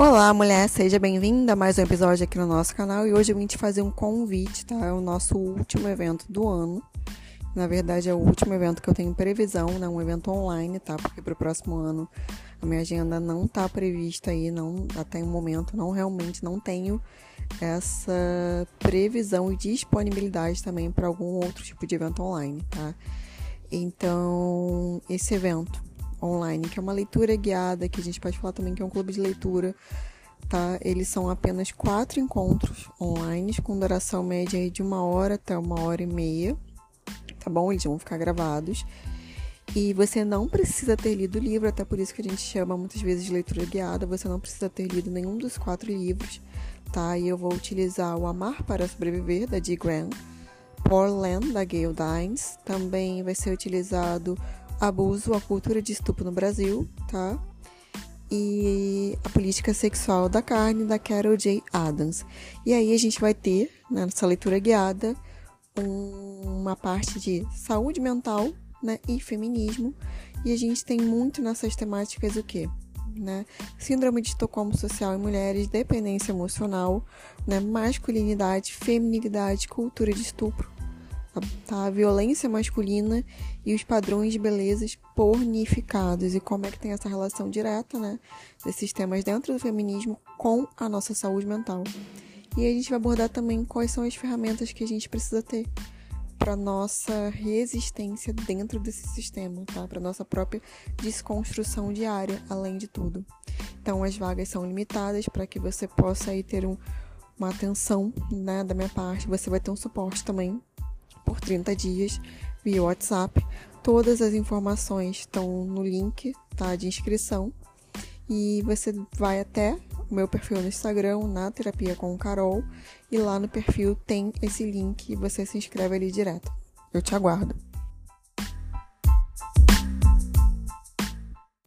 Olá, mulher, seja bem-vinda a mais um episódio aqui no nosso canal e hoje eu vim te fazer um convite, tá? É o nosso último evento do ano. Na verdade, é o último evento que eu tenho previsão, né? Um evento online, tá? Porque pro próximo ano a minha agenda não tá prevista aí, não, até o momento, não realmente não tenho essa previsão e disponibilidade também para algum outro tipo de evento online, tá? Então, esse evento online, que é uma leitura guiada, que a gente pode falar também que é um clube de leitura, tá? Eles são apenas quatro encontros online, com duração média de uma hora até uma hora e meia, tá bom? Eles vão ficar gravados. E você não precisa ter lido o livro, até por isso que a gente chama muitas vezes de leitura guiada. Você não precisa ter lido nenhum dos quatro livros, tá? E eu vou utilizar o Amar para Sobreviver, da Dee Graham, Portland, da Gail Dines. Também vai ser utilizado abuso, a cultura de estupro no Brasil, tá? E a política sexual da carne, da Carol J. Adams. E aí a gente vai ter, nessa leitura guiada, um, uma parte de saúde mental né, e feminismo. E a gente tem muito nessas temáticas o quê? Né? Síndrome de Estocolmo social em mulheres, dependência emocional, né? masculinidade, feminilidade, cultura de estupro, tá? A violência masculina e os padrões de beleza pornificados e como é que tem essa relação direta, né, desses temas dentro do feminismo com a nossa saúde mental. E a gente vai abordar também quais são as ferramentas que a gente precisa ter para nossa resistência dentro desse sistema, tá? Para nossa própria desconstrução diária, além de tudo. Então, as vagas são limitadas para que você possa aí ter um, uma atenção, né, da minha parte. Você vai ter um suporte também por 30 dias via WhatsApp. Todas as informações estão no link tá, de inscrição. E você vai até o meu perfil no Instagram, na Terapia com Carol, e lá no perfil tem esse link e você se inscreve ali direto. Eu te aguardo.